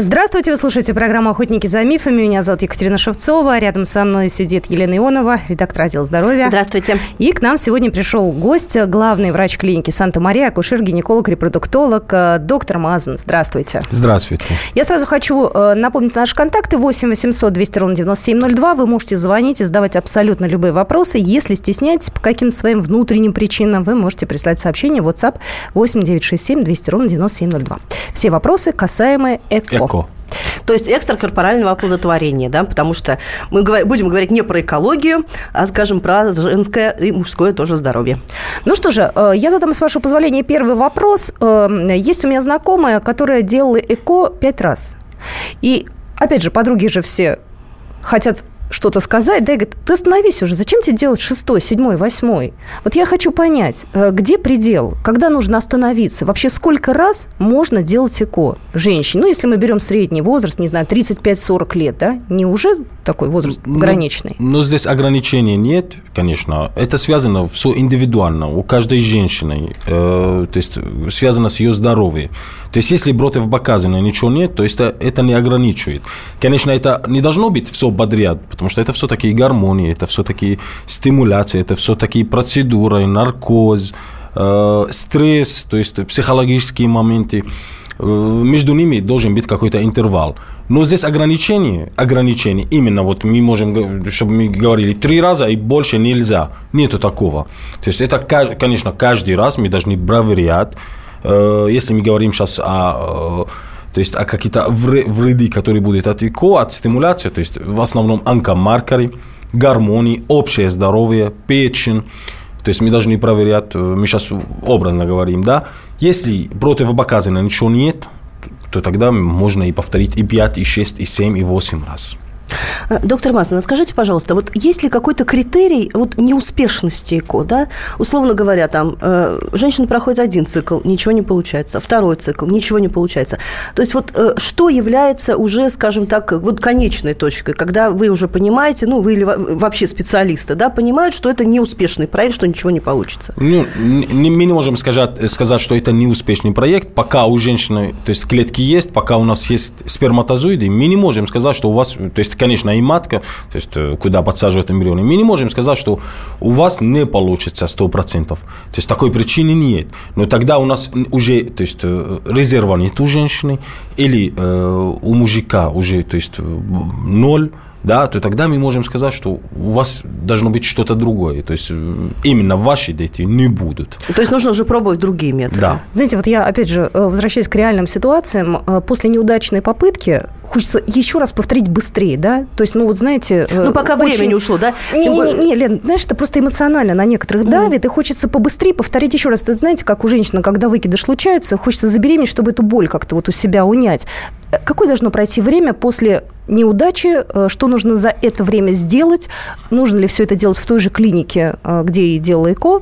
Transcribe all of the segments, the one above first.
Здравствуйте, вы слушаете программу «Охотники за мифами». Меня зовут Екатерина Шевцова. Рядом со мной сидит Елена Ионова, редактор отдела здоровья. Здравствуйте. И к нам сегодня пришел гость, главный врач клиники Санта-Мария, акушер, гинеколог, репродуктолог, э, доктор Мазан. Здравствуйте. Здравствуйте. Я сразу хочу э, напомнить наши контакты. 8 800 200 ровно 9702. Вы можете звонить и задавать абсолютно любые вопросы. Если стесняетесь по каким-то своим внутренним причинам, вы можете прислать сообщение в WhatsApp 8 967 200 ровно 9702. Все вопросы, касаемые ЭКО. Эко. То есть экстракорпорального оплодотворения, да, потому что мы говор- будем говорить не про экологию, а, скажем, про женское и мужское тоже здоровье. Ну что же, э, я задам, с вашего позволения, первый вопрос. Э, Есть у меня знакомая, которая делала ЭКО пять раз. И, опять же, подруги же все хотят что-то сказать, да, и говорят, ты остановись уже, зачем тебе делать шестой, седьмой, восьмой? Вот я хочу понять, э, где предел, когда нужно остановиться? Вообще, сколько раз можно делать ЭКО женщине? Ну, если мы берем средний возраст, не знаю, 35-40 лет, да, не уже такой возраст Ну, ограниченный? Но здесь ограничений нет, конечно. Это связано все индивидуально. У каждой женщины, э, то есть связано с ее здоровьем. То есть если противопоказано ничего нет, то есть это, это не ограничивает. Конечно, это не должно быть все подряд, потому что это все-таки гормоны, это все-таки стимуляция, это все-таки процедура, наркоз, э, стресс, то есть психологические моменты. Э, между ними должен быть какой-то интервал. Но здесь ограничение, ограничение, именно вот мы можем, чтобы мы говорили, три раза и больше нельзя. Нету такого. То есть это, конечно, каждый раз мы должны проверять. Э, Если мы говорим сейчас о э, то есть о какие-то вре- вреды, которые будут от ЭКО, от стимуляции, то есть в основном онкомаркеры, гормоны, общее здоровье, печень. То есть мы должны проверять, э, мы сейчас образно говорим, да. Если противопоказано ничего нет, то тогда можно и повторить и 5, и 6, и 7, и 8 раз. Э, Доктор Мазана, скажите, пожалуйста, вот есть ли какой-то критерий вот неуспешности ЭКО, да? Условно говоря, там э, женщина проходит один цикл, ничего не получается, второй цикл, ничего не получается. То есть вот э, что является уже, скажем так, вот конечной точкой, когда вы уже понимаете, ну, вы или во- вообще специалисты, да, понимают, что это неуспешный проект, что ничего не получится? Ну, не- мы не можем сказать, сказать, что это неуспешный проект, пока у женщины, то есть клетки есть, пока у нас есть сперматозоиды, мы не можем сказать, что у вас, то есть, конечно, и матка, то есть, э, куда подсаживают эмбрионы, мы не можем сказать, что у вас не получится 100%. То есть, такой причины нет. Но тогда у нас уже, то есть, э, резерва нет у женщины, или э, у мужика уже, то есть, э, ноль, да, то тогда мы можем сказать, что у вас должно быть что-то другое. То есть именно ваши дети не будут. То есть нужно уже пробовать другие методы. Да. Знаете, вот я, опять же, возвращаясь к реальным ситуациям, после неудачной попытки хочется еще раз повторить быстрее, да? То есть, ну вот знаете... э, Ну, пока очень- время не ушло, да? Тем более- Не-не-не, Лен, знаешь, это просто эмоционально на некоторых давит, и хочется побыстрее повторить еще раз. Ты знаете, как у женщины, когда выкидыш случается, хочется забеременеть, чтобы эту боль как-то вот у себя унять. Э, Какое должно пройти время после неудачи? Э, Что нужно за это время сделать? Нужно ли все это делать в той же клинике, где и делала ЭКО?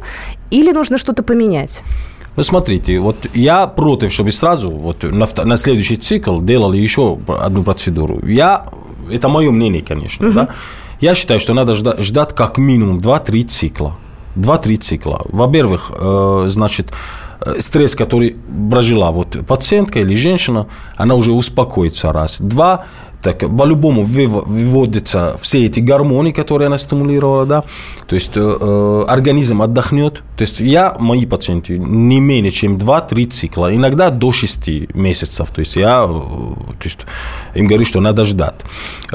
Или нужно что-то поменять? Ну, смотрите, вот я против, чтобы сразу вот на, на следующий цикл делали еще одну процедуру. Я, это мое мнение, конечно, да. Я считаю, что надо ждать, ждать как минимум 2-3 цикла. 2-3 цикла. Во-первых, э, значит, э, стресс, который прожила вот пациентка или женщина, она уже успокоится раз. Два, так по-любому выв- выводятся все эти гормоны, которые она стимулировала, да, то есть э, э, организм отдохнет. То есть я, мои пациенты, не менее чем 2-3 цикла, иногда до 6 месяцев. То есть я э, то есть, им говорю, что надо ждать.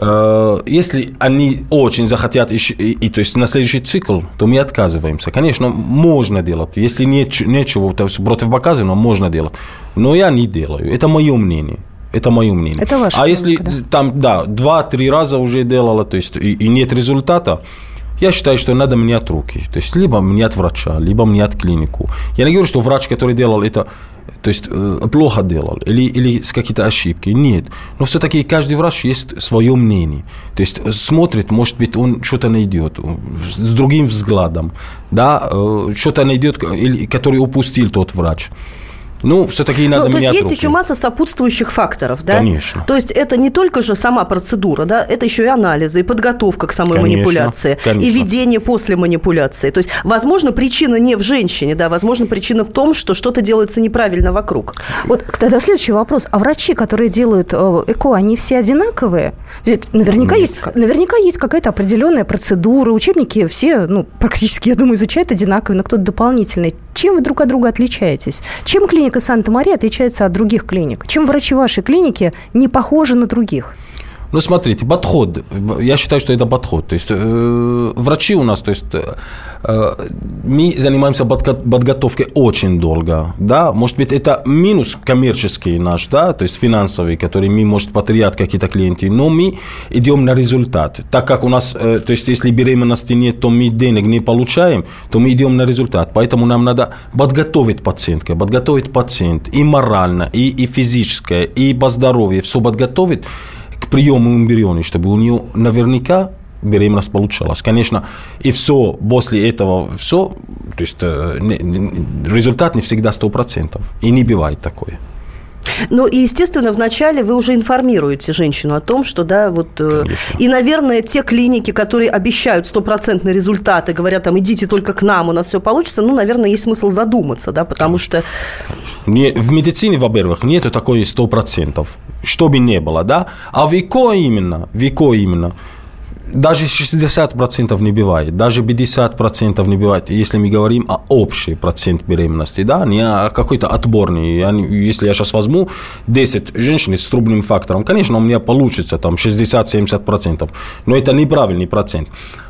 Э, Если они очень захотят, и, и, то есть на следующий цикл, то мы отказываемся. Конечно, можно делать. Если нет, нечего то есть противопоказанного, можно делать. Но я не делаю. Это мое мнение. Это мое мнение. Это ваше а если мнение, там, да, два-три раза уже делала, то есть и, и нет результата, я считаю, что надо менять руки. То есть либо менять врача, либо менять клинику. Я не говорю, что врач, который делал это, то есть э, плохо делал или, или с какие-то ошибки. Нет. Но все-таки каждый врач есть свое мнение. То есть смотрит, может быть, он что-то найдет э, с другим взглядом, да, э, что-то найдет, который упустил тот врач. Ну, все-таки надо ну, то есть есть руки. еще масса сопутствующих факторов, да? Конечно. То есть это не только же сама процедура, да, это еще и анализы, и подготовка к самой Конечно, манипуляции, конечно. и ведение после манипуляции. То есть, возможно, причина не в женщине, да, возможно, причина в том, что что-то делается неправильно вокруг. Вот тогда следующий вопрос. А врачи, которые делают э, ЭКО, они все одинаковые? Ведь наверняка, Нет. есть, наверняка есть какая-то определенная процедура, учебники все, ну, практически, я думаю, изучают одинаковые, но кто-то дополнительный. Чем вы друг от друга отличаетесь? Чем клиника Санта-Мария отличается от других клиник? Чем врачи вашей клиники не похожи на других? Ну, смотрите, подход. Я считаю, что это подход. То есть э, врачи у нас, то есть э, мы занимаемся подго- подготовкой очень долго, да. Может быть, это минус коммерческий наш, да, то есть финансовый, который мы, может, потерять какие-то клиенты, но мы идем на результат. Так как у нас, э, то есть если беременности нет, то мы денег не получаем, то мы идем на результат. Поэтому нам надо подготовить пациентка, подготовить пациент и морально, и, и физическое, и по здоровью, все подготовить к приему эмбриона, чтобы у нее наверняка беременность получалась. Конечно, и все, после этого все, то есть э, результат не всегда 100%. И не бывает такое. Ну и, естественно, вначале вы уже информируете женщину о том, что, да, вот... э, Конечно. И, наверное, те клиники, которые обещают стопроцентные результаты, говорят, там, идите только к нам, у нас все получится, ну, наверное, есть смысл задуматься, да, потому что... Не, в медицине, во-первых, нету такой 100%, что бы не было, да? А в ЭКО именно, в ЭКО именно, даже 60% не бывает, даже 50% не бывает, если мы говорим о общий процент беременности, да, не о какой-то отборный. Я если я сейчас возьму 10 женщин с трубным фактором, конечно, у меня получится там 60-70%, но это неправильный процент.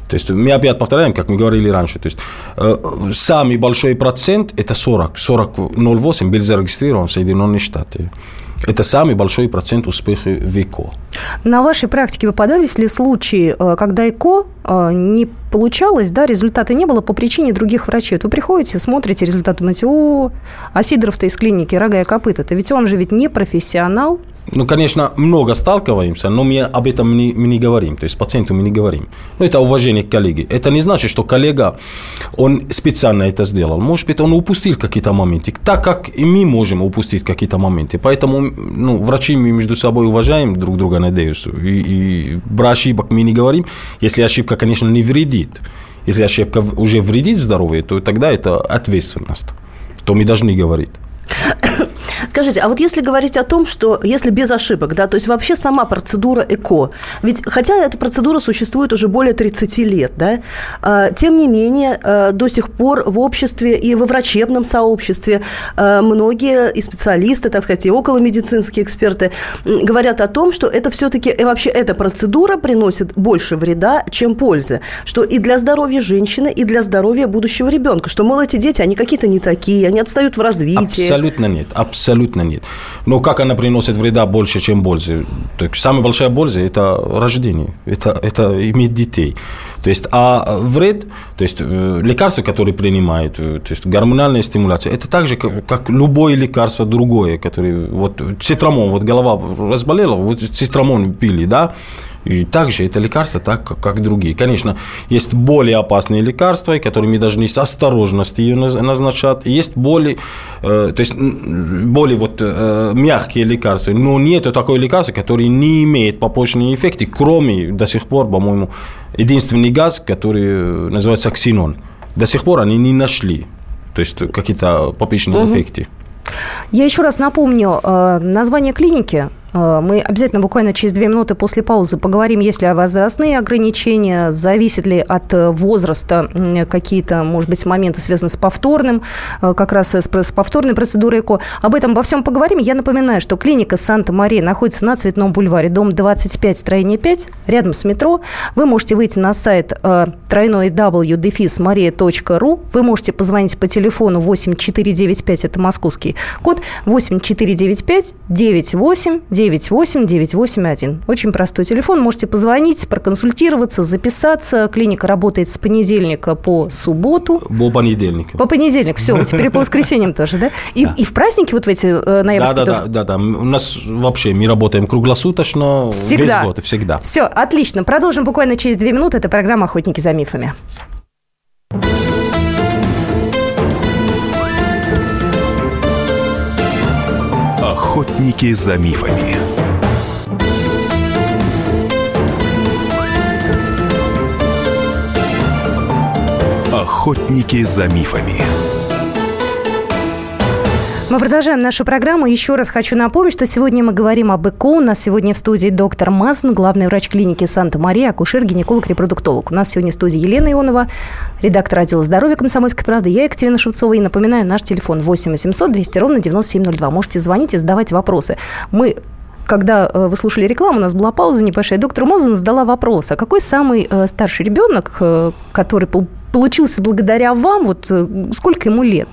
То есть мы опять повторяем, как мы говорили раньше, то есть э, самый большой процент это 40, 40,08 был зарегистрирован в Соединенных Штатах. Это самый большой процент успеха в ЭКО. На вашей практике попадались ли случаи, э, когда ЭКО э, не получалось, да, результата не было по причине других врачей? Вот вы приходите, смотрите результат, думаете, о, а Сидоров-то из клиники рога и копыта-то, ведь он же ведь не профессионал. Ну, конечно, много сталкиваемся, но мы об этом не, мы не говорим, то есть пациенту мы не говорим. Но это уважение к коллеге. Это не значит, что коллега, он специально это сделал. Может быть, он упустил какие-то моменты, так как и мы можем упустить какие-то моменты. Поэтому, ну, врачи мы между собой уважаем друг друга, надеюсь, и, и про ошибок мы не говорим, если ошибка, конечно, не вредит. Если ошибка уже вредит здоровью, то тогда это ответственность, то мы должны говорить. Скажите, а вот если говорить о том, что если без ошибок, да, то есть вообще сама процедура ЭКО, ведь хотя эта процедура существует уже более 30 лет, да, а, тем не менее а, до сих пор в обществе и во врачебном сообществе а, многие и специалисты, так сказать, и околомедицинские эксперты говорят о том, что это все-таки и вообще эта процедура приносит больше вреда, чем пользы, что и для здоровья женщины, и для здоровья будущего ребенка, что, мол, эти дети, они какие-то не такие, они отстают в развитии. Абсолютно нет, абсолютно нет. Но как она приносит вреда больше, чем пользы? Так, самая большая польза – это рождение, это, это иметь детей. То есть, а вред, то есть э, лекарства, которые принимают, э, то есть гормональная стимуляция, это так же, как, как любое лекарство другое, которое, вот цитрамон, вот голова разболела, вот цитрамон пили, да, и также это лекарства, так как, другие. Конечно, есть более опасные лекарства, которые мы должны с осторожностью наз- назначать. Есть более, э, то есть более вот э, мягкие лекарства, но нет такого лекарства, которое не имеет побочные эффекты, кроме до сих пор, по-моему, единственный газ, который э, называется ксенон. До сих пор они не нашли, то есть какие-то побочные эффекты. Я еще раз напомню название клиники. Э, Мы обязательно буквально через две минуты после паузы поговорим, есть ли возрастные ограничения, зависит ли от э, возраста какие-то, может быть, моменты, связанные с повторным, э, как раз с, повторной процедурой ЭКО. Об этом обо всем поговорим. Я напоминаю, что клиника Санта-Мария находится на Цветном бульваре, дом 25, строение 5, рядом с метро. Вы можете выйти на сайт тройной w Вы можете позвонить по телефону 8495, это московский код, 8495 98 98 981. Очень простой телефон. Можете позвонить, проконсультироваться, записаться. Клиника работает с понедельника по субботу. По понедельникам. По понедельник, все, теперь по воскресеньям тоже, да? И, и в праздники вот в эти э, Да, ноябрьские да, тоже? да, да, да. У нас вообще мы работаем круглосуточно, Всегда. весь год, всегда. Все, отлично. Продолжим буквально через две минуты. Это программа «Охотники за мифами». Охотники за мифами. Охотники за мифами. Мы продолжаем нашу программу. Еще раз хочу напомнить, что сегодня мы говорим об ЭКО. У нас сегодня в студии доктор Мазн, главный врач клиники Санта-Мария, акушер, гинеколог, репродуктолог. У нас сегодня в студии Елена Ионова, редактор отдела здоровья «Комсомольской правды». Я Екатерина Шевцова. И напоминаю, наш телефон 8 800 200 ровно 9702. Можете звонить и задавать вопросы. Мы когда э, вы слушали рекламу, у нас была пауза небольшая, доктор Мозен задала вопрос, а какой самый э, старший ребенок, э, который получился благодаря вам, вот сколько ему лет?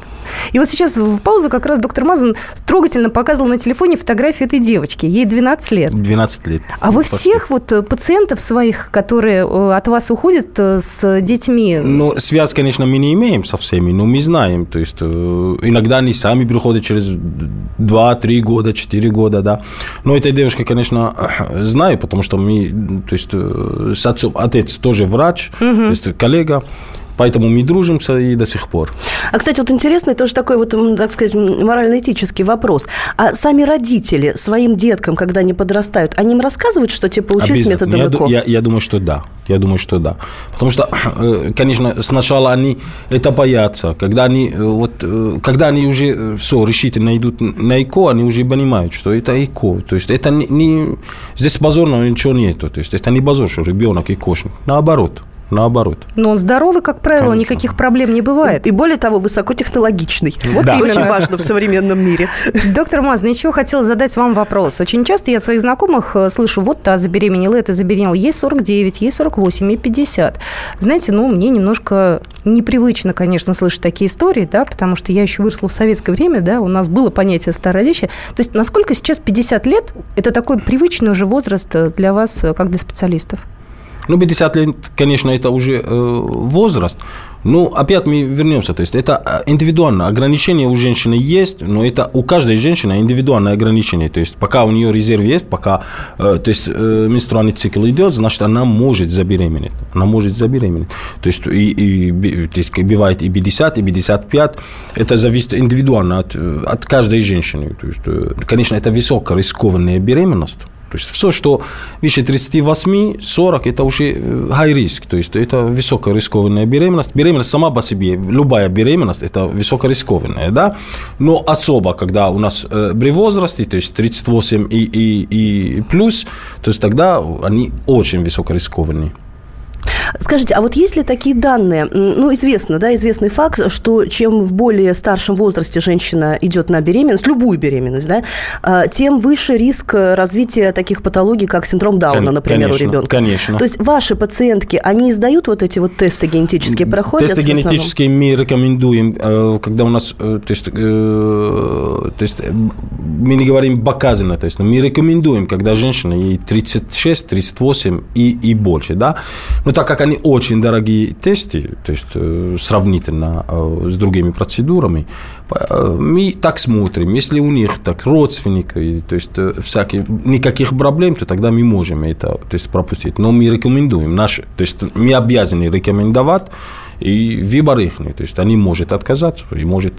И вот сейчас в паузу как раз доктор Мазан трогательно показывал на телефоне фотографию этой девочки. Ей 12 лет. 12 лет. А вы всех вот пациентов своих, которые от вас уходят с детьми... Ну, связь, конечно, мы не имеем со всеми, но мы знаем. То есть иногда они сами приходят через 2-3 года, 4 года, да. Но этой девушкой, конечно, знаю, потому что мы, то есть, э, с отцом, отец тоже врач, угу. то есть коллега. Поэтому мы дружимся и до сих пор. А, кстати, вот интересный тоже такой вот, так сказать, морально-этический вопрос. А сами родители своим деткам, когда они подрастают, они им рассказывают, что те получились методом ЭКО? Я, я, я думаю, что да. Я думаю, что да. Потому что, э, конечно, сначала они это боятся. Когда они, э, вот, э, когда они уже все решительно идут на ЭКО, они уже понимают, что это ЭКО. То есть это не, не здесь базорного ничего нету. То есть это не базор, что ребенок ЭКОшник. Наоборот наоборот. Но он здоровый, как правило, Конечно. никаких проблем не бывает. И более того, высокотехнологичный. Вот да. очень важно в современном мире. Доктор Маз, ничего хотела задать вам вопрос. Очень часто я от своих знакомых э, слышу, вот та забеременела, это забеременела. Ей 49, ей 48, ей 50. Знаете, ну, мне немножко непривычно, конечно, слышать такие истории, да, потому что я еще выросла в советское время, да, у нас было понятие старородящее. То есть насколько сейчас 50 лет – это такой привычный уже возраст для вас, э, как для специалистов? Ну, 50 лет, конечно, это уже э, возраст. Ну, опять мы вернемся. То есть это э, индивидуально. Ограничения у женщины есть, но это у каждой женщины индивидуальное ограничение. То есть пока у нее резерв есть, пока э, то есть, менструальный цикл идет, значит, она может забеременеть. Она может забеременеть. То есть, и, и, то есть бывает и 50, и 55. Это зависит индивидуально от, от каждой женщины. То есть, конечно, это высокорискованная беременность. То есть все, что выше 38-40, это уже э, high risk, то есть это высокорискованная беременность. Беременность сама по себе, любая беременность, это высокорискованная, да, но особо, когда у нас э, при возрасте, то есть 38 и, и, и плюс, то есть тогда они очень высокорискованные. Скажите, а вот есть ли такие данные? Ну, известно, да, известный факт, что чем в более старшем возрасте женщина идет на беременность, любую беременность, да, а, тем выше риск развития таких патологий, как синдром Дауна, например, конечно, у ребенка. Конечно. То есть ваши пациентки, они издают вот эти вот тесты генетические, проходят? Тесты генетические мы рекомендуем, э, когда у нас, э, то есть, э, то есть мы не говорим показано, то есть мы рекомендуем, когда женщина ей 36, 38 и, и больше, да. Но так как они очень дорогие тесты, то есть э, сравнительно э, с другими процедурами, э, мы так смотрим. Если у них так родственники, то есть всякие, никаких проблем, то тогда мы можем это то есть, пропустить. Но мы рекомендуем, наши, то есть мы обязаны рекомендовать и выбор их. То есть они могут отказаться и может,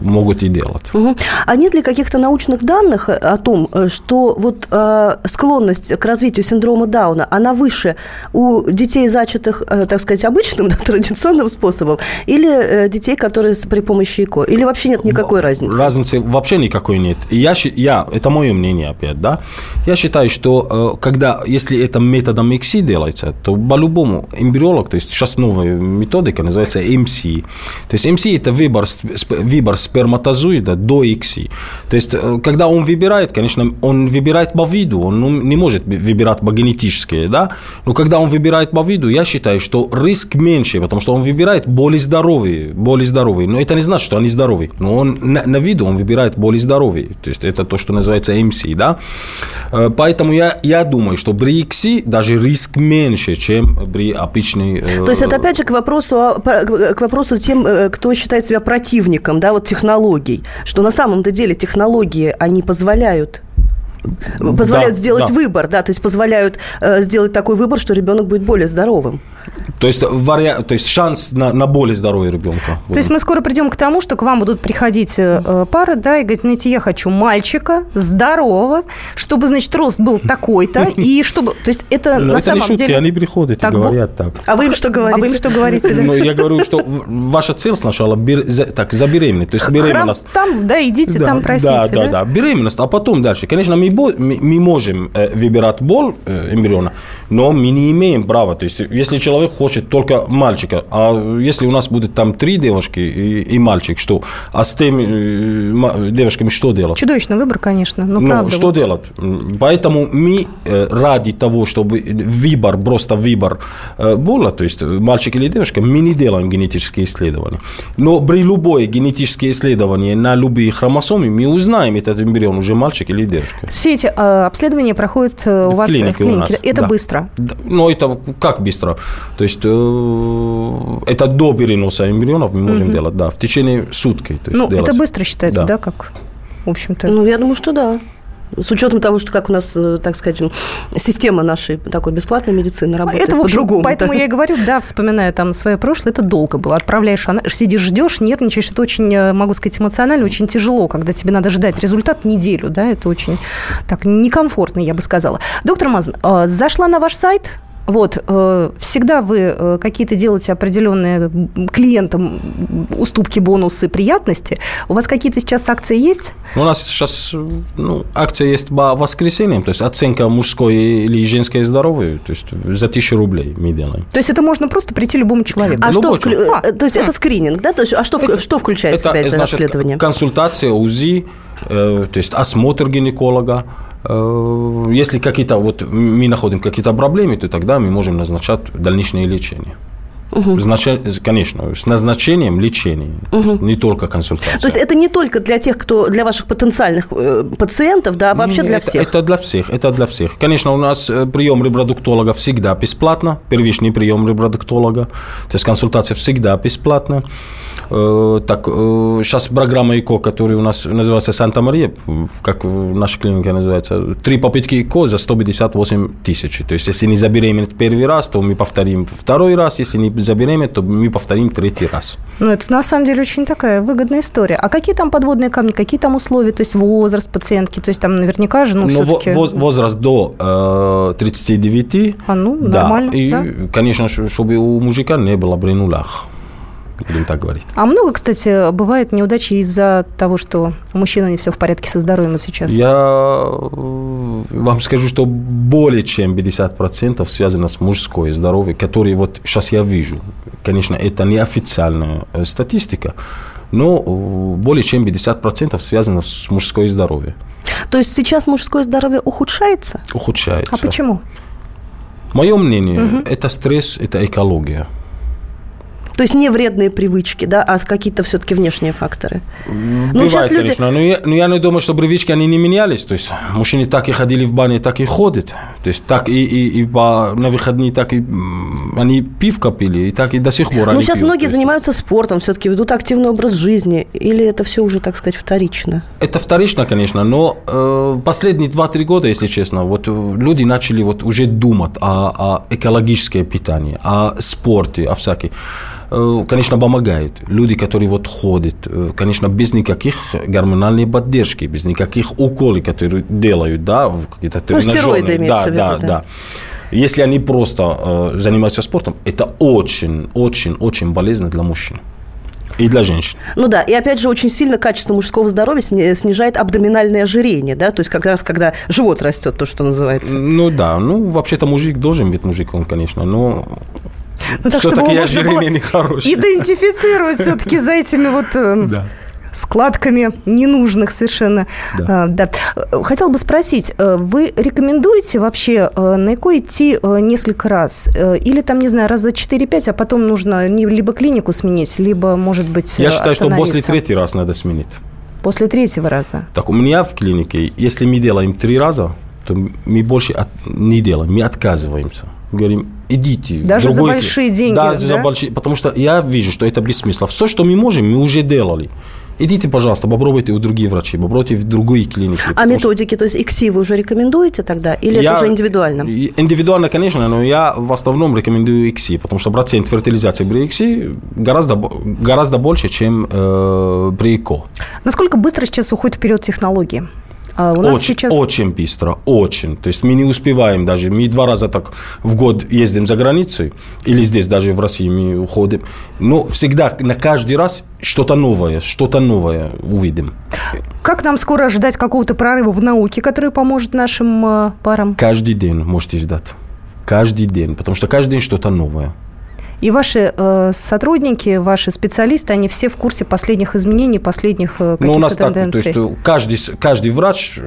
могут и делать. Угу. А нет ли каких-то научных данных о том, что вот э, склонность к развитию синдрома Дауна, она выше у детей, зачатых, э, так сказать, обычным, да, традиционным способом, или э, детей, которые при помощи ЭКО? Или вообще нет никакой разницы? Разницы вообще никакой нет. Я, я, это мое мнение опять, да. Я считаю, что э, когда, если это методом ИКСИ делается, то по-любому эмбриолог, то есть сейчас новая метода, методика называется MC. То есть MC – это выбор, выбор сперматозоида до XI. То есть, э, когда он выбирает, конечно, он выбирает по виду, он ну, не может выбирать по генетически, да? Но когда он выбирает по виду, я считаю, что риск меньше, потому что он выбирает более здоровые, более здоровые. Но это не значит, что они здоровые. Но он на, на виду он выбирает более здоровые. То есть, это то, что называется MC, да? Э, поэтому я, я думаю, что при XI даже риск меньше, чем при обычной... Э, то есть, это опять же к вопросу к вопросу тем, э, кто считает себя противником, да, вот технологий, что на самом-то деле технологии, они позволяют позволяют Да, сделать да. выбор, да, то есть позволяют э, сделать такой выбор, что ребенок будет более здоровым. То есть, вариа... то есть шанс на, на более здоровье ребенка. То есть мы скоро придем к тому, что к вам будут приходить э, э, пары, да, и говорить, знаете, я хочу мальчика, здорового, чтобы, значит, рост был такой-то, и чтобы... То есть это Но на Ну, это самом не шутки, деле... они приходят и говорят так. А вы им что А говорите? вы им что говорите? Ну, я говорю, что ваша цель сначала так, забеременеть. То есть беременность. там, да, идите там просите, да, да, да, беременность, а потом дальше. Конечно, мы, мы, можем выбирать бол э, эмбриона, но мы не имеем права. То есть, если человек хочет только мальчика, а если у нас будет там три девушки и, и мальчик, что? А с теми э, девушками что делать? Чудовищный выбор, конечно, но Ну, правда. что вот. делать? Поэтому мы э, ради того, чтобы выбор, просто выбор э, было, то есть мальчик или девушка, мы не делаем генетические исследования. Но при любое генетическое исследование на любые хромосомы мы узнаем, этот эмбрион уже мальчик или девушка. Все эти э, обследования проходят э, у В вас клинике в у нас, клинике. Это да. быстро. Да, Но это как быстро? То есть э, это до переноса эмбрионов мы можем делать, да, в течение сутки. То есть Ну, делать. это быстро считается, да, Да. как, в общем-то. Ну, я думаю, что да. С учетом того, что как у нас, э, так сказать, система нашей такой бесплатной медицины работает Это, по-другому. поэтому да. я и говорю, да, вспоминая там свое прошлое, это долго было. Отправляешь, сидишь, ждешь, нервничаешь. Это очень, э, могу сказать, эмоционально, очень тяжело, когда тебе надо ждать результат неделю, да, это очень так некомфортно, я бы сказала. Доктор Мазан, э, зашла на ваш сайт, вот, э, всегда вы э, какие-то делаете определенные клиентам уступки, бонусы, приятности. У вас какие-то сейчас акции есть? У нас сейчас ну, акция есть по воскресеньям, то есть оценка мужской или женской здоровья, то есть за тысячу рублей мы делаем. То есть это можно просто прийти любому человеку? А что, Любой вклю- человек. э, то есть это скрининг, да? То есть, а что, вк- что включает в себя это значит, обследование? консультация, УЗИ, э, то есть осмотр гинеколога. Э, если какие-то, вот мы находим какие-то проблемы, то тогда мы можем назначать дальнейшее лечение. Знача- Конечно, с назначением лечения, есть не только консультация. То есть это не только для тех, кто для ваших потенциальных э, пациентов, да, а вообще Не, для это, всех. Это для всех, это для всех. Конечно, у нас э, прием репродуктолога всегда бесплатно, первичный прием репродуктолога, то есть консультация всегда бесплатна. Э, Так, э, сейчас программа ИКО, которая у нас называется Санта-Мария, как в нашей клинике называется, три попытки ИКО за 158 тысяч. То есть, если не забеременеть первый раз, то мы повторим второй раз, если не забеременеть, то мы повторим третий раз. Ну, это на самом деле очень такая выгодная история. А какие там подводные камни, какие там условия, то есть возраст пациентки, то есть там наверняка же, ну, Но во- все-таки... воз- возраст до э, 39. А, ну, да. нормально, И, да. конечно, чтобы у мужика не было при нулях. Будем так говорить. А много, кстати, бывает неудачи из-за того, что у мужчины не все в порядке со здоровьем сейчас? Я э, вам скажу, что более чем 50% связано с мужской здоровьем, который вот сейчас я вижу. Конечно, это не официальная э, статистика, но э, более чем 50% связано с мужской здоровьем. То есть сейчас мужское здоровье ухудшается? Ухудшается. А почему? Мое мнение, это стресс, это экология. То есть не вредные привычки, да, а какие-то все-таки внешние факторы. Ну, Бывает, сейчас люди- конечно, но я, но я не думаю, что привычки, они не менялись. То есть мужчины так и ходили в бане, так и ходят. То есть так и, и, и по, на выходные, так и они пивка пили, и так и до сих пор Ну, сейчас пьют. многие есть занимаются спортом, все-таки ведут активный образ жизни. Или это все уже, так сказать, вторично? Это вторично, конечно, но э, последние 2-3 года, если честно, вот э, люди начали вот уже думать о, о экологическое питании, о спорте, о всяких. Э, Конечно, помогает. Люди, которые вот ходят, э, конечно, без никаких гормональной поддержки, без никаких уколов, которые делают, да, какие-то Ну, стероиды да, да, да. да. Если они просто э, занимаются спортом, это очень, очень, очень болезненно для мужчин и для женщин. Ну да, и опять же очень сильно качество мужского здоровья сни- снижает абдоминальное ожирение, да, то есть как раз когда живот растет, то, что называется. Ну да, ну вообще-то мужик должен быть мужиком, конечно, но Ну, так, все-таки было ожирение нехорошее. Идентифицировать все-таки за этими вот э, Да. Складками ненужных совершенно. Да. А, да. Хотела бы спросить, э, вы рекомендуете вообще э, на ЭКО идти э, несколько раз? Или там, не знаю, раз за 4-5, а потом нужно либо клинику сменить, либо, может быть, Я считаю, что после третий раз надо сменить. После третьего раза. Так, у меня в клинике, если мы делаем три раза, то мы больше от- не делаем, мы отказываемся. Говорим, идите. Даже за другой большие кли- деньги, Да, за да? большие, потому что я вижу, что это без смысла. Все, что мы можем, мы уже делали. Идите, пожалуйста, попробуйте у других врачей, попробуйте в другие клиники. А методики, то есть ИКСИ вы уже рекомендуете тогда? Или я, это уже индивидуально? Индивидуально, конечно, но я в основном рекомендую ИКСИ, потому что процент фертилизации при ИКСИ гораздо, гораздо больше, чем э, при ИКО. Насколько быстро сейчас уходит вперед технологии? А у нас очень, сейчас... очень быстро, очень. То есть мы не успеваем даже. Мы два раза так в год ездим за границей, или здесь даже в России мы уходим. Но всегда на каждый раз что-то новое, что-то новое увидим. Как нам скоро ожидать какого-то прорыва в науке, который поможет нашим э, парам? Каждый день можете ждать. Каждый день, потому что каждый день что-то новое. И ваши э, сотрудники, ваши специалисты, они все в курсе последних изменений, последних э, каких-то Ну, у нас тенденций. так, то есть каждый, каждый врач,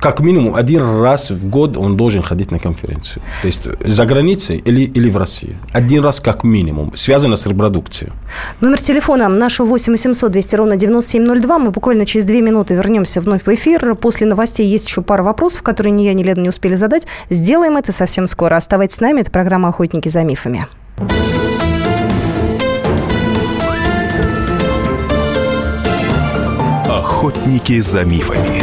как минимум один раз в год он должен ходить на конференцию. То есть за границей или, или в России. Один раз как минимум. Связано с репродукцией. Номер телефона нашего 8 800 200 ровно 9702. Мы буквально через две минуты вернемся вновь в эфир. После новостей есть еще пара вопросов, которые ни я, ни Лена не успели задать. Сделаем это совсем скоро. Оставайтесь с нами. Это программа «Охотники за мифами». Охотники за мифами.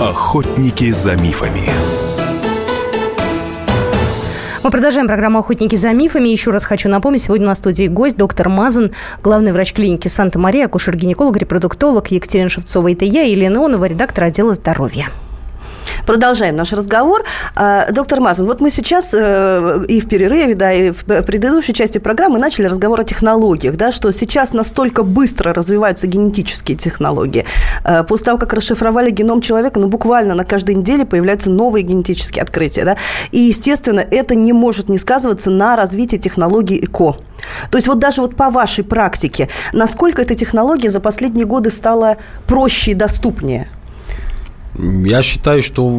Охотники за мифами. Мы продолжаем программу «Охотники за мифами». Еще раз хочу напомнить, сегодня на студии гость доктор Мазан, главный врач клиники Санта-Мария, акушер-гинеколог, репродуктолог Екатерина Шевцова. Это я, Елена Ионова, редактор отдела здоровья. Продолжаем наш разговор. А, доктор Мазан, вот мы сейчас э, и в перерыве, да, и в предыдущей части программы начали разговор о технологиях, да, что сейчас настолько быстро развиваются генетические технологии. Э, после того, как расшифровали геном человека, ну, буквально на каждой неделе появляются новые генетические открытия, да, и, естественно, это не может не сказываться на развитии технологий ЭКО. То есть вот даже вот по вашей практике, насколько эта технология за последние годы стала проще и доступнее? Я считаю, что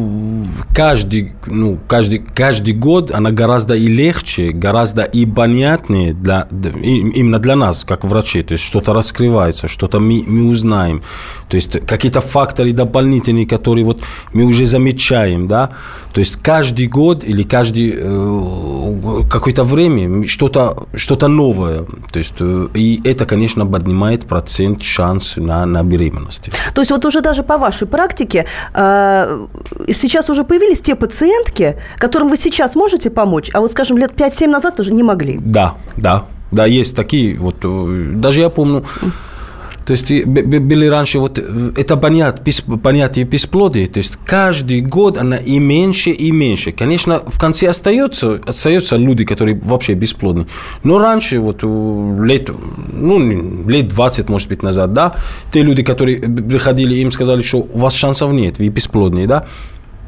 каждый, ну, каждый, каждый год она гораздо и легче, гораздо и понятнее для, именно для нас, как врачей. То есть что-то раскрывается, что-то мы, мы узнаем. То есть какие-то факторы дополнительные, которые вот мы уже замечаем, да. То есть каждый год или каждый э, какое-то время что-то что новое. То есть э, и это, конечно, поднимает процент шанс на, на беременность. То есть вот уже даже по вашей практике сейчас уже появились те пациентки, которым вы сейчас можете помочь, а вот, скажем, лет 5-7 назад уже не могли. Да, да, да, есть такие. Вот э, даже я помню. То есть были раньше вот э, это понятие, понятие бесплодия, то есть каждый год она и меньше, и меньше. Конечно, в конце остается, остаются люди, которые вообще бесплодны. Но раньше, вот лет, ну, лет 20, может быть, назад, да, те люди, которые приходили, им сказали, что у вас шансов нет, вы бесплодные, да,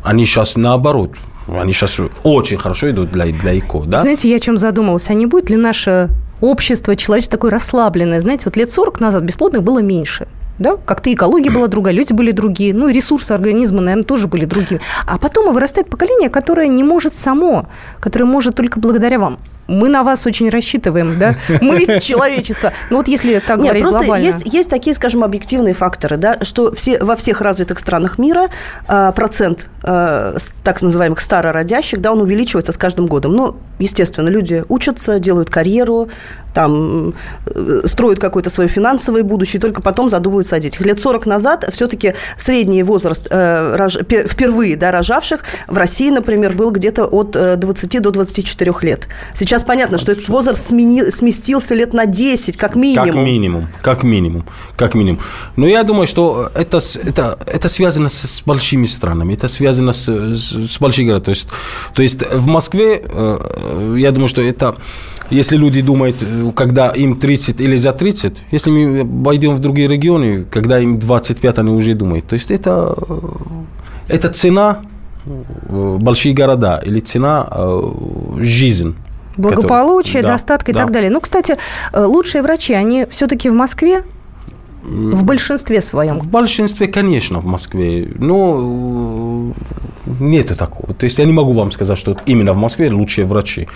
они сейчас наоборот, они сейчас очень хорошо идут для, для ИКО, да? Знаете, я чем задумалась? А не будет ли наша общество, человечество такое расслабленное. Знаете, вот лет 40 назад бесплодных было меньше. Да? Как-то экология была другая, люди были другие, ну и ресурсы организма, наверное, тоже были другие. А потом вырастает поколение, которое не может само, которое может только благодаря вам мы на вас очень рассчитываем, да? Мы человечество. Ну вот если так Нет, говорить просто глобально. Есть, есть такие, скажем, объективные факторы, да, что все, во всех развитых странах мира э, процент э, так называемых старородящих, да, он увеличивается с каждым годом. Ну, естественно, люди учатся, делают карьеру, там, э, строят какое-то свое финансовое будущее, и только потом задумываются о детях. Лет 40 назад все-таки средний возраст э, рож, впервые да, рожавших в России, например, был где-то от 20 э, до 24 лет. Сейчас понятно, что этот возраст смени, сместился лет на 10, как минимум. Как минимум, как минимум, как минимум. Но я думаю, что это, это, это связано с, с большими странами, это связано с, с, с большими городами. То есть, то есть в Москве, э, я думаю, что это если люди думают, э, когда им 30 или за 30, если мы пойдем в другие регионы, когда им 25, они уже думают. То есть это, э, это цена большие города или цена жизнь. Благополучие, который, достатка да, и так далее. Ну, кстати, лучшие врачи, они все-таки в Москве? В большинстве своем? В большинстве, конечно, в Москве. Но нет такого. То есть я не могу вам сказать, что именно в Москве лучшие врачи.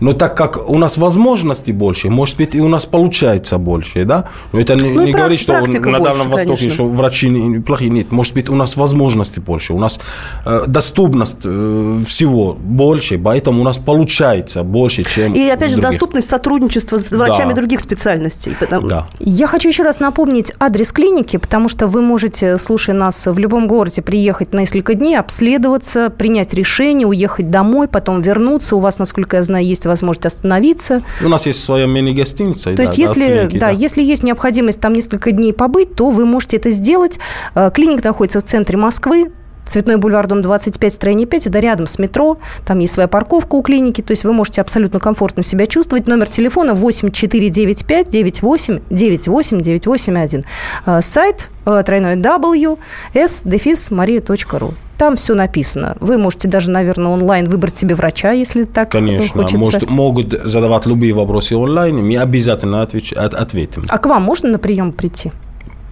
Но так как у нас возможностей больше, может быть, и у нас получается больше, да? Но это не, Ну не говорит, что на больше, Дальнем Востоке, конечно. что врачи не- плохие. Нет, может быть, у нас возможности больше, у нас э, доступность э, всего больше, поэтому у нас получается больше, чем И опять же, других. доступность сотрудничества с врачами Да. других специальностей. Потому- Да. Я хочу еще раз напомнить адрес клиники, потому что вы можете, слушая нас в любом городе, приехать на несколько дней, обследоваться, принять решение, уехать домой, потом вернуться. У вас, насколько я знаю, есть возможность остановиться. У нас есть своя мини-гостиница. То есть, если, да, если есть необходимость там несколько дней побыть, то вы можете это сделать. Э, Клиника находится в центре Москвы. Цветной бульвар, дом 25, строение 5, это рядом с метро, там есть своя парковка у клиники, то есть вы можете абсолютно комфортно себя чувствовать. Номер телефона 8495 98 98 981. Э, Сайт э, тройной W s maria.ru. Там все написано. Вы можете даже, наверное, онлайн выбрать себе врача, если так Конечно, хочется. может, могут задавать любые вопросы онлайн, мы обязательно отвеч- от- ответим. А к вам можно на прием прийти?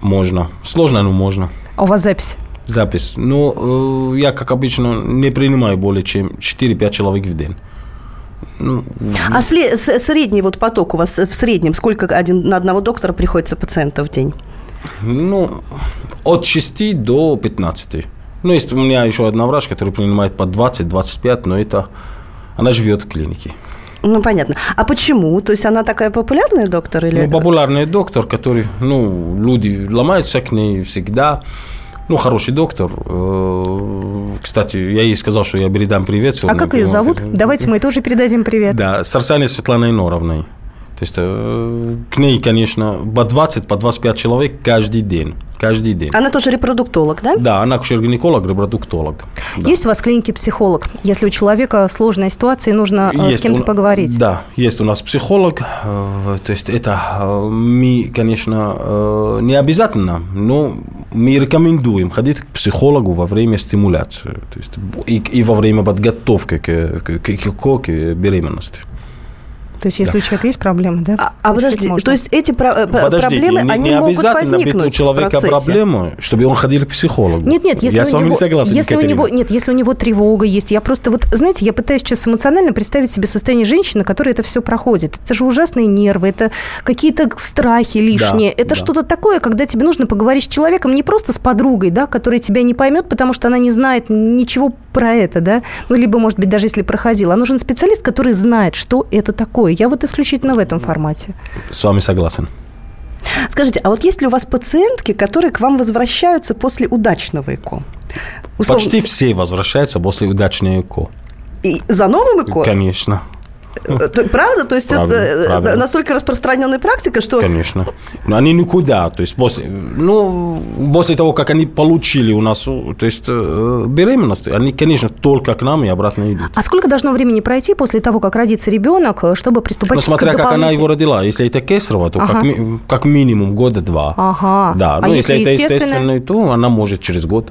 Можно. Сложно, но можно. А у вас запись? Запись. Ну, э, я, как обычно, не принимаю более чем 4-5 человек в день. Ну, А сле- средний вот поток у вас в среднем, сколько один, на одного доктора приходится пациентов в день? ну, от 6 до 15. Ну, есть у меня еще одна врач, которая принимает по 20-25, но это... Она живет в клинике. Ну, понятно. А почему? То есть она такая популярная доктор? Или... Ну, популярный доктор, который, ну, люди ломаются к ней всегда. Ну, хороший доктор. Э, Кстати, я ей сказал, что я передам привет. А как ее зовут? Давайте мы тоже передадим привет. Да, Сарсане Светланой Норовной. То есть э, к ней, конечно, по 20, по 25 человек каждый день. Каждый день. Она тоже репродуктолог, да? Да, она акушер-гинеколог, репродуктолог. Да. Есть у вас в клинике психолог? Если у человека сложная ситуация, и нужно э, с Есть кем-то у- поговорить. Да, есть у нас психолог. То есть это мы, конечно, не обязательно, но мы рекомендуем ходить к психологу во время стимуляции. То есть и, и во время подготовки к, к, к, к- к беременности. То есть, если у человека есть проблемы, да? А, а подожди, можно. то есть эти про- э, Подождите, проблемы, не, они не могут возникнуть у человека проблемы, чтобы он ходил к психологу. Нет, нет, если я у с вами него, не согласен, если у него, нет, если у него тревога есть, я просто вот, знаете, я пытаюсь сейчас эмоционально представить себе состояние женщины, которая это все проходит. Это же ужасные нервы, это какие-то страхи лишние, Да, это да. что-то такое, когда тебе нужно поговорить с человеком не просто с подругой, да, которая тебя не поймет, потому что она не знает ничего про это, да, ну либо, может быть, даже если проходила, а нужен специалист, который знает, что это такое. Я вот исключительно в этом формате. С вами согласен. Скажите, а вот есть ли у вас пациентки, которые к вам возвращаются после удачного ЭКО? Условно- Почти все возвращаются после удачной ЭКО. И за новым ЭКО? Конечно, Правда? То есть Правда, это э, правильно. настолько распространенная практика, что... конечно. Но они никуда. То есть после, ну, после того, как они получили у нас, то есть э, беременность, они, конечно, только к нам и обратно идут. А сколько должно времени пройти после того, как родится ребенок, э, чтобы приступать Но смотря к как она его родила. Если это кесарево, то Ага. как, как минимум года два. Ага. Да, А ну если если, это естественное? то она может через год.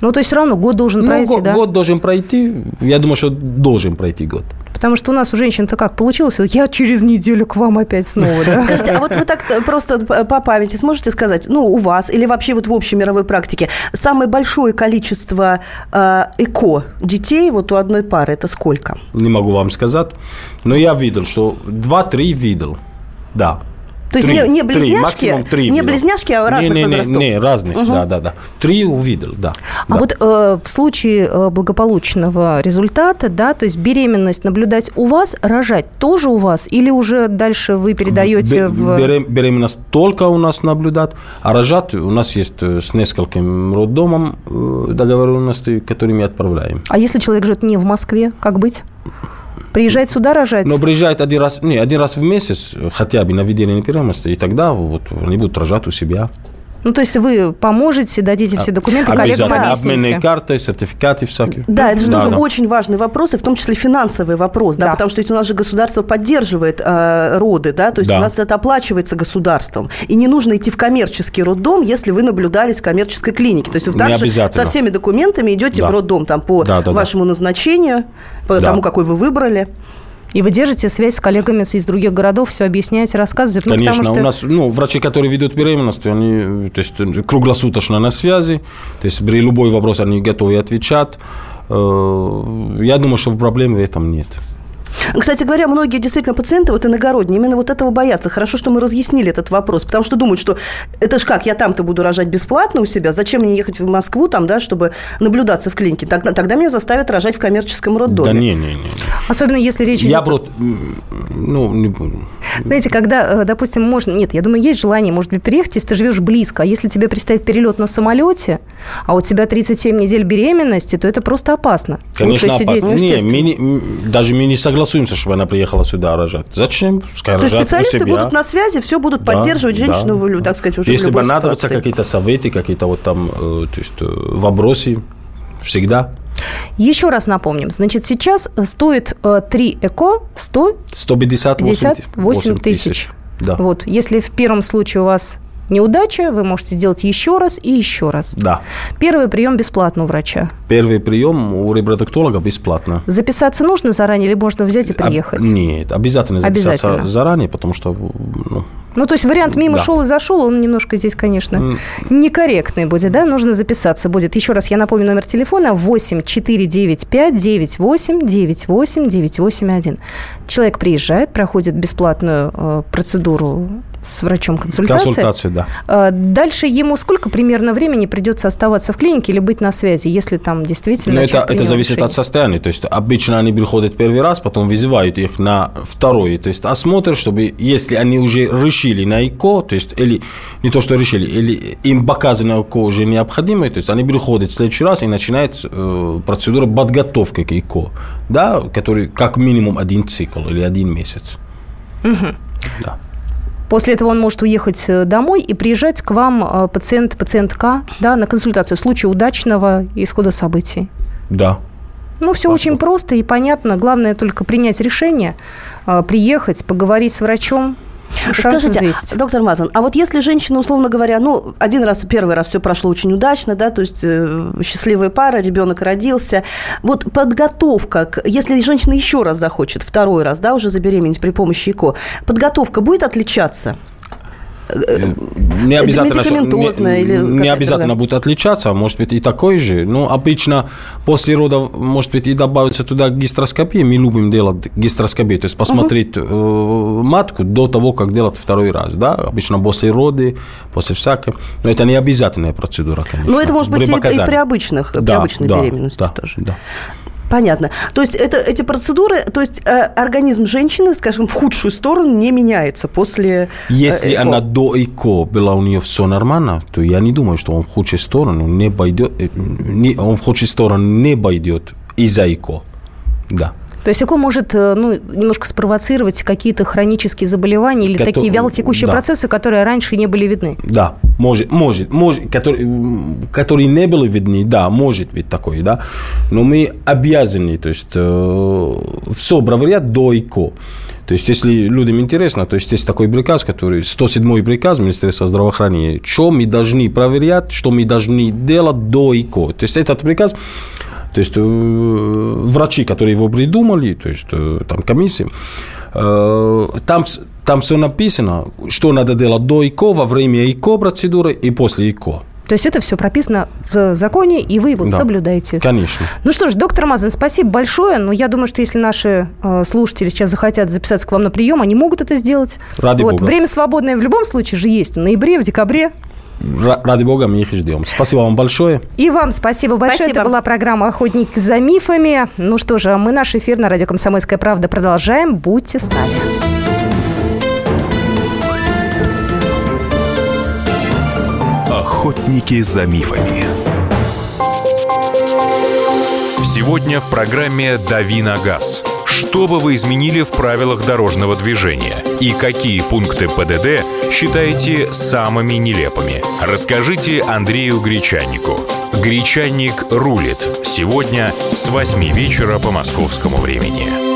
Ну, то есть все равно год должен Ну, пройти, го- да? год должен пройти. Я думаю, что должен пройти год. Потому что у нас у женщин-то как получилось? Я через неделю к вам опять снова, да? Скажите, а вот вы так просто п- по памяти сможете сказать, ну, у вас или вообще вот в общей мировой практике, самое большое количество э, ЭКО детей вот у одной пары, это сколько? Не могу вам сказать. Но я видел, что два-три видел. Да. То есть Три, не, не три, близняшки, максимум три не видел. близняшки, а разных не, не, возрастов? Не, не, разных, да, да, да. Три увидел, да. А да. вот э, в случае э, благополучного результата, да, то есть беременность наблюдать у вас, рожать тоже у вас, или уже дальше вы передаете в... берем- беременность только у нас наблюдать, а рожать у нас есть э, с нескольким роддомом э, договоренности, которыми отправляем. А если человек живет не в Москве, как быть? Приезжать сюда рожать? Но приезжает один раз, не, один раз в месяц э, хотя бы на ведение беременности, и тогда вот они будут рожать у себя. Ну, то есть вы поможете, дадите все документы, коллегам Обязательно обменные объясните. карты, сертификаты всякие. Да, это же Да, тоже да. очень важный вопрос, и в том числе финансовый вопрос, да, Да. потому что ведь у нас же государство поддерживает э, роды, да, то есть Да. у нас это оплачивается государством, и не нужно идти в коммерческий роддом, если вы наблюдались в коммерческой клинике, то есть вы также со всеми документами идете Да. в роддом там по Да, да, да. вашему назначению, по Да. тому, какой вы выбрали. И вы держите связь с коллегами из других городов, все объясняете, рассказываете. Ну, Конечно, потому что... у нас, ну, врачи, которые ведут беременность, они, то есть, э, круглосуточно на связи, то есть, при любой вопрос они готовы отвечать. Э, Я думаю, что проблем в этом нет. Кстати говоря, многие действительно пациенты вот иногородние именно вот этого боятся. Хорошо, что мы разъяснили этот вопрос, потому что думают, что это ж как, я там-то буду рожать бесплатно у себя, зачем мне ехать в Москву там, да, чтобы наблюдаться в клинике? Тогда, тогда меня заставят рожать в коммерческом роддоме. Да не, не, не. Особенно если речь Я идет... брат, ну, не, Знаете, когда, э, допустим, можно... Нет, я думаю, есть желание, может быть, переехать, если ты живешь близко. А если тебе предстоит перелет на самолете, а у тебя 37 недель беременности, то это просто опасно. конечно, Лучше опасно. сидеть... Не, мы не- м, даже не согласуемся, чтобы она приехала сюда рожать. Зачем? Пускай То есть специалисты себя. будут на связи, все будут Да, поддерживать женщину, да, в, так сказать, уже Если понадобятся какие-то советы, какие-то вот там, э, то есть э, вопросы, всегда. Еще раз напомним. Значит, сейчас стоит э, 3 ЭКО 100 158 58 тысяч. Да. Вот. Если в первом случае у вас неудача, вы можете сделать еще раз и еще раз. Да. Первый прием бесплатно у врача. Первый прием у репродуктолога бесплатно. Записаться нужно заранее или можно взять и приехать? А, нет, обязательно записаться Обязательно. заранее, потому что ну, Ну, то есть вариант мимо Да. шел и зашел, он немножко здесь, конечно, некорректный будет, да? Нужно записаться будет. Еще раз я напомню номер телефона 8 495 98 98 981. Человек приезжает, проходит бесплатную э, процедуру с врачом консультации. консультацию, да. Э, Дальше ему сколько примерно времени придется оставаться в клинике или быть на связи, если там действительно... Но это, человек это принял зависит решение? от состояния. То есть обычно они приходят первый раз, потом вызывают их на второй. То есть осмотр, чтобы, если они уже решили на ЭКО, то есть, или не то, что решили, или им показано ЭКО уже необходимо, то есть они приходят в следующий раз и начинает э, процедура подготовки к ЭКО, да, который как минимум один цикл или один месяц. Да. После этого он может уехать э, домой и приезжать к вам э, пациент, пациентка, да, на консультацию в случае удачного исхода событий. Да. Ну, все очень просто и понятно. Главное только принять решение, э, приехать, поговорить с врачом. Скажите, взвесить. доктор Мазан, а вот если женщина, условно говоря, ну, один раз, первый раз все прошло очень удачно, да, то есть э, счастливая пара, ребенок родился, вот подготовка, к, если женщина еще раз захочет, второй раз, да, уже забеременеть при помощи ЭКО, подготовка будет отличаться? Не обязательно, медикаментозная не, или не обязательно будет отличаться, может быть и такой же. Но обычно после родов, может быть, и добавится туда гистроскопия. Мы любим делать гистроскопию, то есть посмотреть э, матку до того, как делать второй раз. Да? Обычно после роды, после всякой. Но это не обязательная процедура, конечно. Ну, это может быть и, и при обычных, при Да, обычной да, беременности да, тоже. да. Понятно. То есть это, эти процедуры, то есть э, организм женщины, скажем, в худшую сторону не меняется после э, Если ЭКО. она до ЭКО была у нее все нормально, то я не думаю, что он в худшую сторону не пойдет, э, не, он в худшую сторону не пойдет из-за ЭКО. Да. То есть ЭКО может э, ну, немножко спровоцировать какие-то хронические заболевания или Кото- такие вялотекущие да. процессы, которые раньше не были видны. Да, может, может, может, который, м, которые не были видны, да, может быть такой, да, но мы обязаны, то есть, э, все проверять до ЭКО. То есть, если людям интересно, то есть, есть такой приказ, который, 107 приказ Министерства здравоохранения, что мы должны проверять, что мы должны делать до ЭКО. То есть, этот приказ, то есть, э, врачи, которые его придумали, то есть, э, там, комиссии, э, там, там все написано, что надо делать до ЭКО, во время ЭКО процедуры и после ЭКО. То есть это все прописано в законе, и вы его Да. соблюдаете. Конечно. Ну что ж, доктор Мазан, спасибо большое. Но я думаю, что если наши э, слушатели сейчас захотят записаться к вам на прием, они могут это сделать. Ради вот. бога. Время свободное в любом случае же есть. В ноябре, в декабре. Ра- Ради бога, мы их ждем. Спасибо вам большое. И вам спасибо большое. Спасибо. Это была программа «Охотник за мифами». Ну что же, мы наш эфир на радио «Комсомольская правда» продолжаем. Будьте с нами. Охотники за мифами. Сегодня в программе «Дави на газ». Что бы вы изменили в правилах дорожного движения? И какие пункты ПДД считаете самыми нелепыми? Расскажите Андрею Гречаннику. Гречанник рулит. Сегодня с 8 вечера по московскому времени.